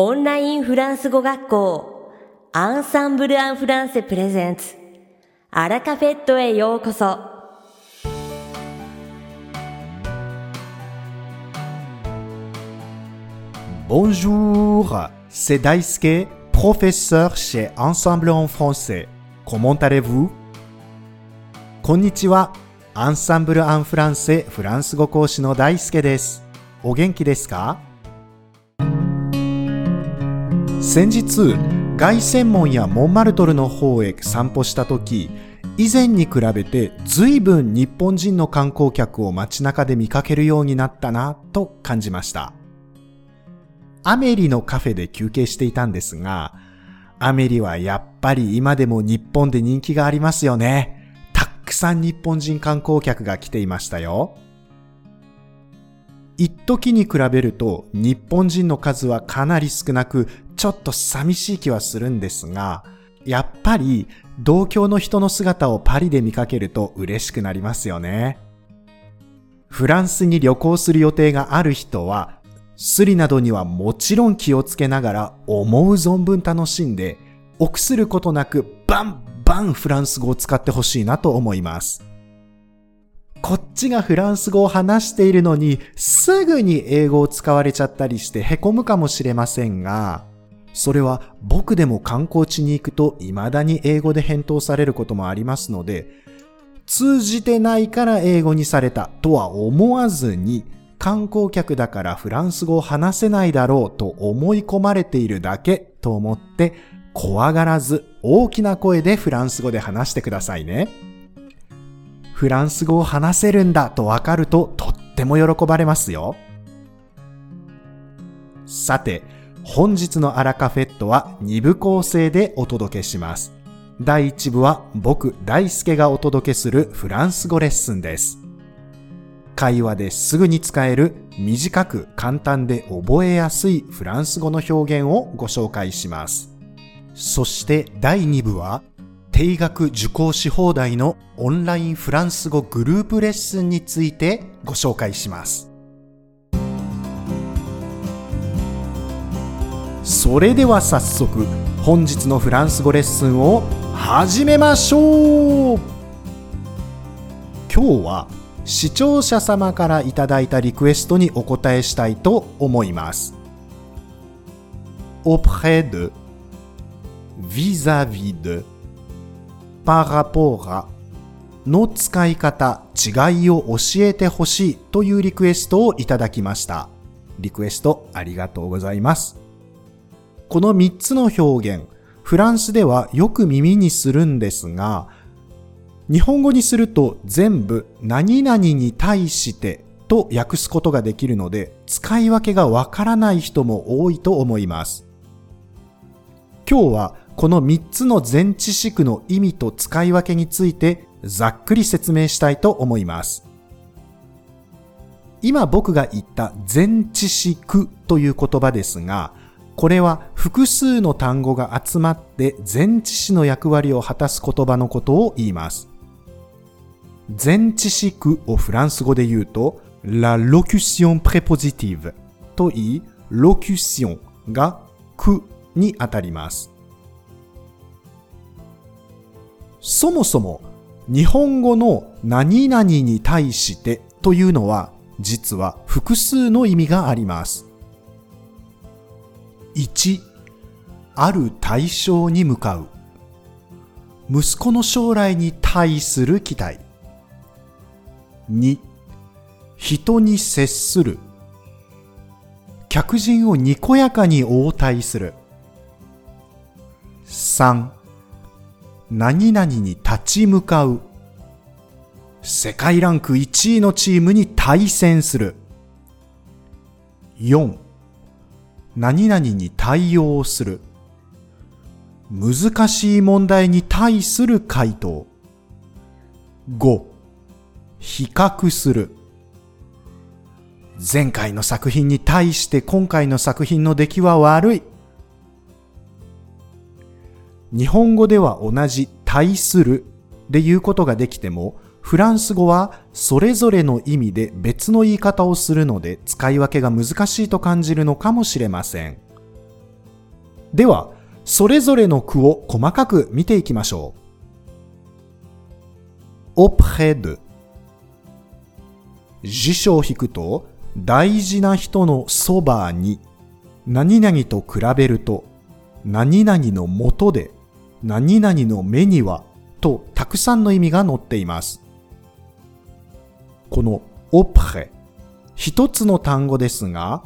オンラインフランス語学校アンサンブル・アン・フランセプレゼンツアラカフェットへようこそボンジュール c'est Daisuke, professeur chez Ensemble en français. Comment allez-vous? こんにちは。アンサンブル・アン・フランセフランス語講師の大輔です。お元気ですか先日、凱旋門やモンマルトルの方へ散歩した時、以前に比べて随分日本人の観光客を街中で見かけるようになったなと感じました。アメリのカフェで休憩していたんですが、アメリはやっぱり今でも日本で人気がありますよね。たくさん日本人観光客が来ていましたよ。一時に比べると日本人の数はかなり少なく、ちょっと寂しい気はするんですが、やっぱり同郷の人の姿をパリで見かけると嬉しくなりますよね。フランスに旅行する予定がある人は、スリなどにはもちろん気をつけながら思う存分楽しんで、臆することなくバンバンフランス語を使ってほしいなと思います。こっちがフランス語を話しているのにすぐに英語を使われちゃったりして凹むかもしれませんが、それは僕でも観光地に行くと未だに英語で返答されることもありますので、通じてないから英語にされたとは思わずに、観光客だからフランス語を話せないだろうと思い込まれているだけと思って、怖がらず大きな声でフランス語で話してくださいね。フランス語を話せるんだとわかるととっても喜ばれますよ。さて、本日のアラカフェットは2部構成でお届けします。第1部は僕大輔がお届けするフランス語レッスンです。会話ですぐに使える短く簡単で覚えやすいフランス語の表現をご紹介します。そして第2部は定額受講し放題のオンラインフランス語グループレッスンについてご紹介します。それでは早速本日のフランス語レッスンを始めましょう今日は視聴者様からいただいたリクエストにお答えしたいと思います。auprès de vis-à-vis de par rapport à の使い方、違いを教えてほしいというリクエストをいただきました。リクエストありがとうございます。この3つの表現、フランスではよく耳にするんですが、日本語にすると全部何々に対してと訳すことができるので、使い分けがわからない人も多いと思います。今日はこの3つの前置詞句の意味と使い分けについてざっくり説明したいと思います。今僕が言った前置詞句という言葉ですが、これは複数の単語が集まって前置詞の役割を果たす言葉のことを言います。前置詞句をフランス語で言うと、la locution prépositive と言い、locution が句にあたります。そもそも日本語の何々に対してというのは実は複数の意味があります。1、ある対象に向かう。息子の将来に対する期待。2、人に接する。客人をにこやかに応対する。3、何々に立ち向かう。世界ランク1位のチームに対戦する。4、何々に対応する。難しい問題に対する回答。5、比較する。前回の作品に対して今回の作品の出来は悪い。日本語では同じ対するで言うことができても、フランス語はそれぞれの意味で別の言い方をするので使い分けが難しいと感じるのかもしれません。では、それぞれの句を細かく見ていきましょう。auprès de 辞書を引くと、大事な人のそばに、何々と比べると、何々のもとで、何々の目には、とたくさんの意味が載っています。この auprès 一つの単語ですが、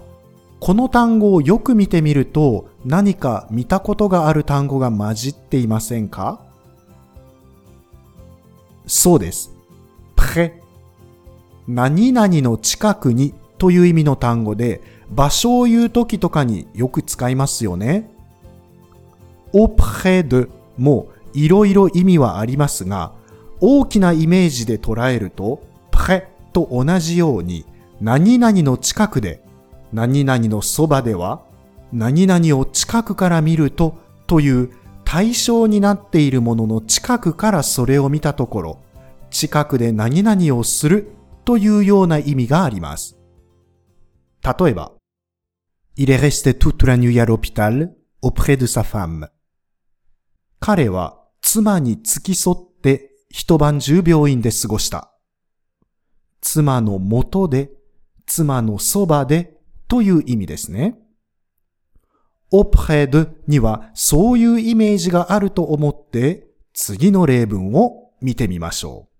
この単語をよく見てみると何か見たことがある単語が混じっていませんか？そうです。près 何々の近くにという意味の単語で場所を言うときとかによく使いますよね。auprès de もいろいろ意味はありますが大きなイメージで捉えると près と同じように何々の近くで、何々のそばでは、何々を近くから見るとという対象になっているものの近くからそれを見たところ、近くで何々をするというような意味があります。例えば、Il est resté toute la nuit à l'hôpital auprès de sa femme. 彼は妻に付き添って一晩中病院で過ごした。妻のもとで妻のそばでという意味ですね。auprès de にはそういうイメージがあると思って次の例文を見てみましょう。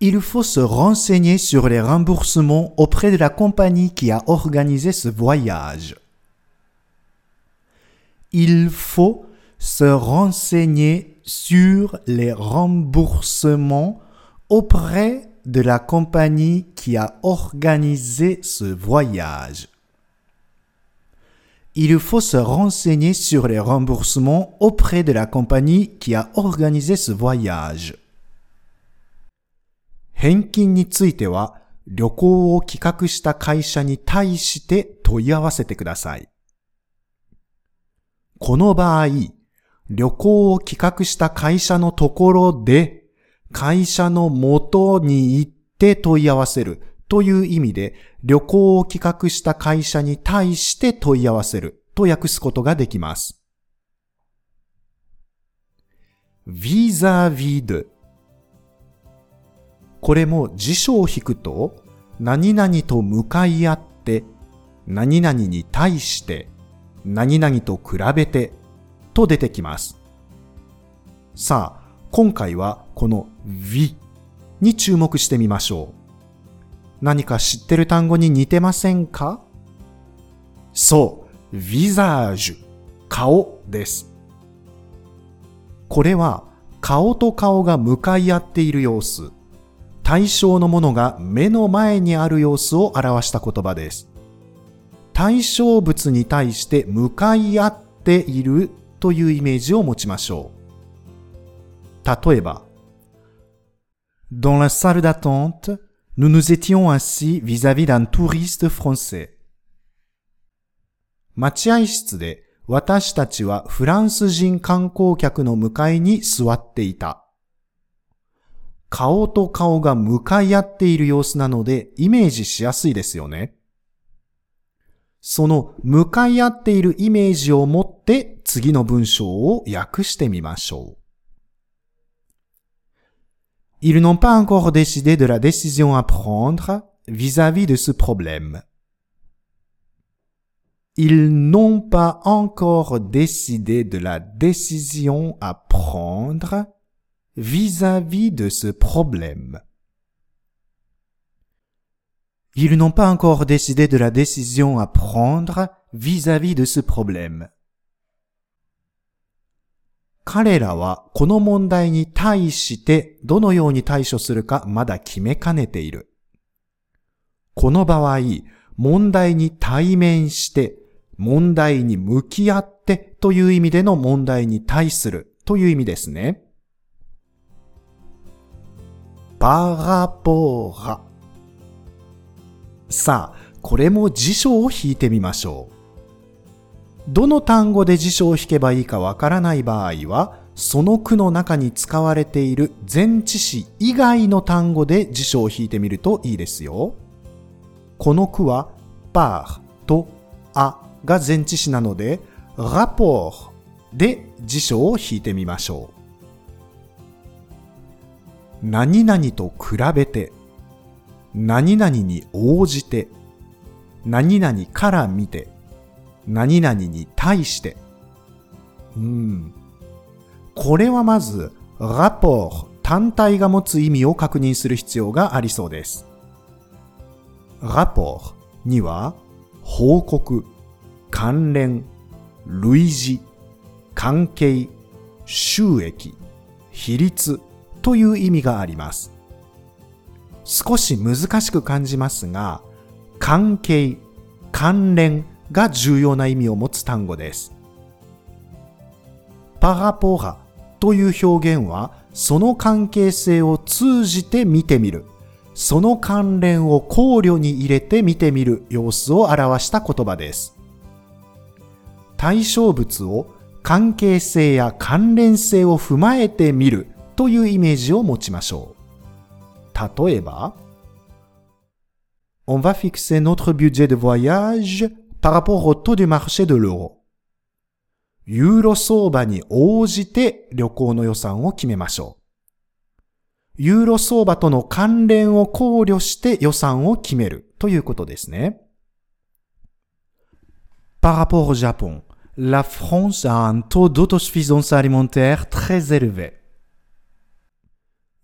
Il faut se renseigner sur les remboursements auprès de la compagnie qui a organisé ce voyage. Il faut se renseigner sur les remboursements auprès de la compagnie qui a organisé ce voyage. Il faut se renseigner sur les remboursements auprès de la compagnie qui a organisé ce voyage. 返金については旅行を企画した会社に対して問い合わせてください。この場合、旅行を企画した会社のところで会社の元に行って問い合わせるという意味で旅行を企画した会社に対して問い合わせると訳すことができます。vis-à-vis de これも辞書を引くと何々と向かい合って何々に対して何々と比べてと出てきます。さあ、今回はこの v に注目してみましょう。何か知ってる単語に似てませんか？そう、visage 顔です。これは顔と顔が向かい合っている様子、対象のものが目の前にある様子を表した言葉です。対象物に対して向かい合っているというイメージを持ちましょう。例えば、Dans la salle d'attente, nous nous étions assis vis-à-vis d'un touriste français. 待合室で私たちはフランス人観光客の向かいに座っていた。顔と顔が向かい合っている様子なのでイメージしやすいですよね。その向かい合っているイメージを持って次の文章を訳してみましょう。Ils n'ont pas encore décidé de la décision à prendre vis-à-vis de ce problème. Ils n'ont pas encore décidé de la décision à prendre vis-à-vis de ce problème. Ils n'ont pas encore décidé de la décision à prendre vis-à-vis de ce problème. 彼らはこの問題に対してどのように対処するかまだ決めかねている。この場合、問題に対面して、問題に向き合ってという意味での問題に対するという意味ですね。パラポーラ。さあ、これも辞書を引いてみましょう。どの単語で辞書を引けばいいかわからない場合は、その句の中に使われている前置詞以外の単語で辞書を引いてみるといいですよ。この句は、par と a が前置詞なので、rapport で辞書を引いてみましょう。何々と比べて、何々に応じて、何々から見て、何々に対して。うん。これはまず、rapport 単体が持つ意味を確認する必要がありそうです。rapport には、報告、関連、類似、関係、収益、比率という意味があります。少し難しく感じますが、関係、関連が重要な意味を持つ単語です。パラポラという表現は、その関係性を通じて見てみる、その関連を考慮に入れて見てみる様子を表した言葉です。対象物を関係性や関連性を踏まえてみるというイメージを持ちましょう。例えば、On va fixer notre budget de voyage par rapport au taux du marché de l'euro. ユーロ相場に応じて旅行の予算を決めましょう。ユーロ相場との関連を考慮して予算を決めるということですね。Par rapport au Japon, la France a un taux d'autosuffisance alimentaire très élevé.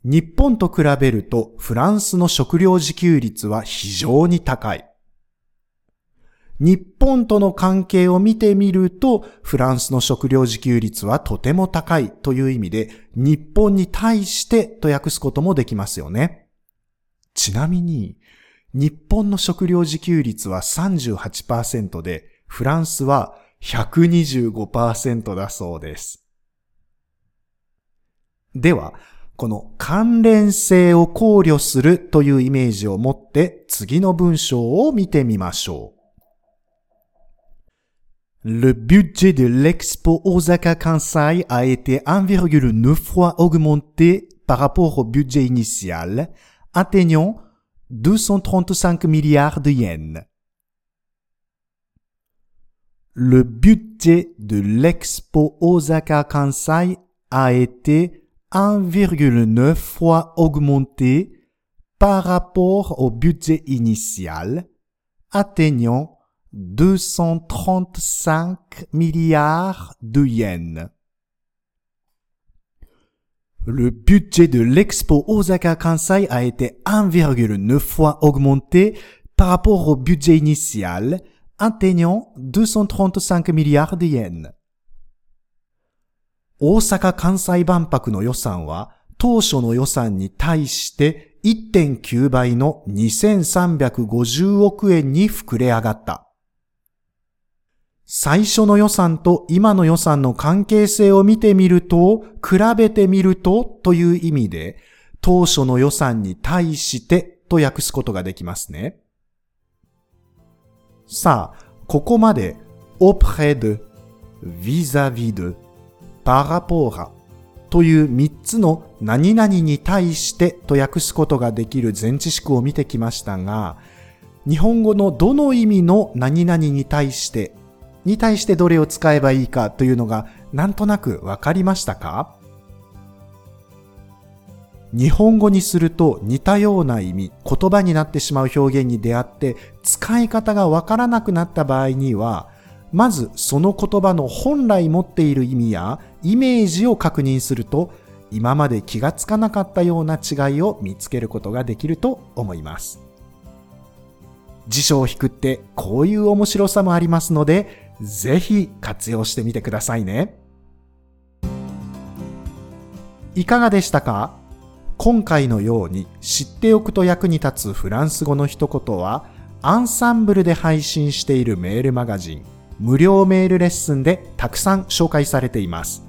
日本と比べるとフランスの食料自給率は非常に高い。日本との関係を見てみると、フランスの食料自給率はとても高いという意味で、日本に対してと訳すこともできますよね。ちなみに、日本の食料自給率は38%で、フランスは125%だそうです。では、この関連性を考慮するというイメージを持って次の文章を見てみましょう。Le budget de l'expo Osaka Kansai a été 1,9 fois augmenté par rapport au budget initial, atteignant 235 milliards de yens. Le budget de l'expo Osaka Kansai a été 1,9 fois augmenté par rapport au budget initial, atteignant 235 milliards de yens. Le budget de l'expo Osaka Kansai a été 1,9 fois augmenté par rapport au budget initial, atteignant 235 milliards de yens. 大阪・関西万博の予算は当初の予算に対して1.9倍の2350億円に膨れ上がった。 最初の予算と今の予算の関係性を見てみると、比べてみるとという意味で、当初の予算に対してと訳すことができますね。さあ、ここまで、auprès de, vis-à-vis de, par rapport à という3つの何々に対してと訳すことができる前置詞を見てきましたが、日本語のどの意味の何々に対してに対してどれを使えばいいかというのがなんとなくわかりましたか？日本語にすると似たような意味、言葉になってしまう表現に出会って使い方がわからなくなった場合には、まずその言葉の本来持っている意味やイメージを確認すると、今まで気がつかなかったような違いを見つけることができると思います。辞書を引くってこういう面白さもありますので、ぜひ活用してみてくださいね。いかがでしたか？今回のように知っておくと役に立つフランス語の一言は、アンサンブルで配信しているメールマガジン、無料メールレッスンでたくさん紹介されています。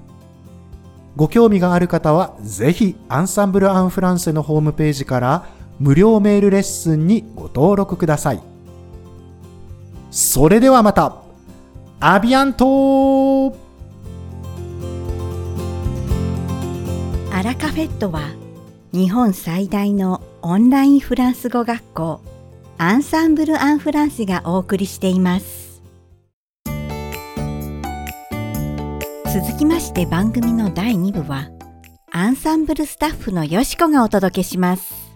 ご興味がある方は、ぜひアンサンブル・アン・フランセのホームページから無料メールレッスンにご登録ください。それではまたアビアントアラカフェットは日本最大のオンラインフランス語学校アンサンブル・アン・フランスがお送りしています。続きまして番組の第2部はアンサンブルスタッフのよしこがお届けします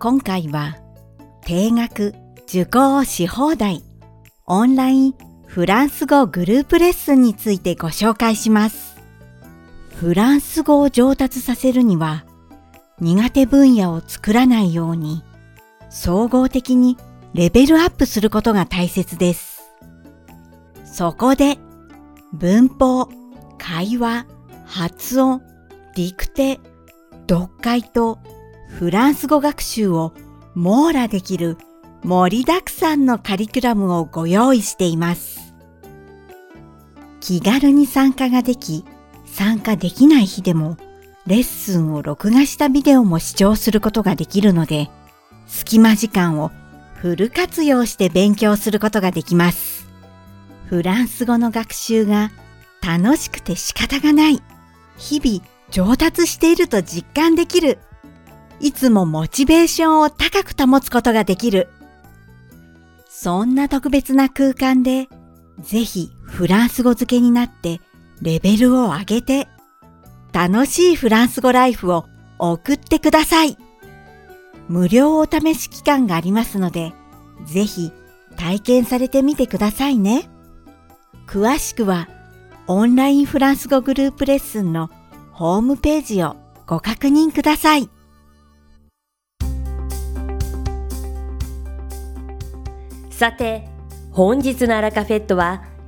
今回は定額受講し放題オンラインフランス語グループレッスンについてご紹介しますフランス語を上達させるには苦手分野を作らないように総合的にレベルアップすることが大切ですそこで文法、会話、発音、ディクテ、読解とフランス語学習を網羅できる盛りだくさんのカリキュラムをご用意しています。気軽に参加ができ、参加できない日でもレッスンを録画したビデオも視聴することができるので、隙間時間をフル活用して勉強することができます。フランス語の学習が楽しくて仕方がない。日々上達していると実感できる。いつもモチベーションを高く保つことができる。そんな特別な空間で、ぜひフランス語付けになってレベルを上げて、楽しいフランス語ライフを送ってください。無料お試し期間がありますので、ぜひ体験されてみてくださいね。詳しくはオンラインフランス語グループレッスンのホームページをご確認ください。さて、本日のアラカフェットは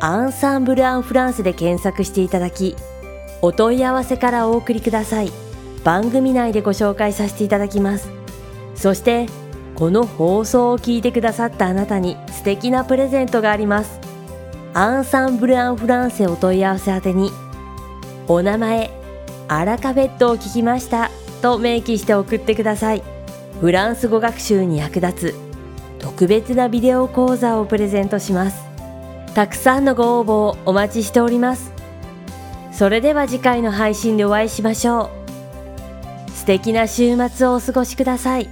アンサンブル・アン・フランスで検索していただき、お問い合わせからお送りください。番組内でご紹介させていただきます。そして、この放送を聞いてくださったあなたに素敵なプレゼントがあります。アンサンブル・アン・フランセお問い合わせ宛てに、お名前、アラカフェットを聞きましたと明記して送ってください。フランス語学習に役立つ特別なビデオ講座をプレゼントします。たくさんのご応募をお待ちしております。それでは次回の配信でお会いしましょう。素敵な週末をお過ごしください。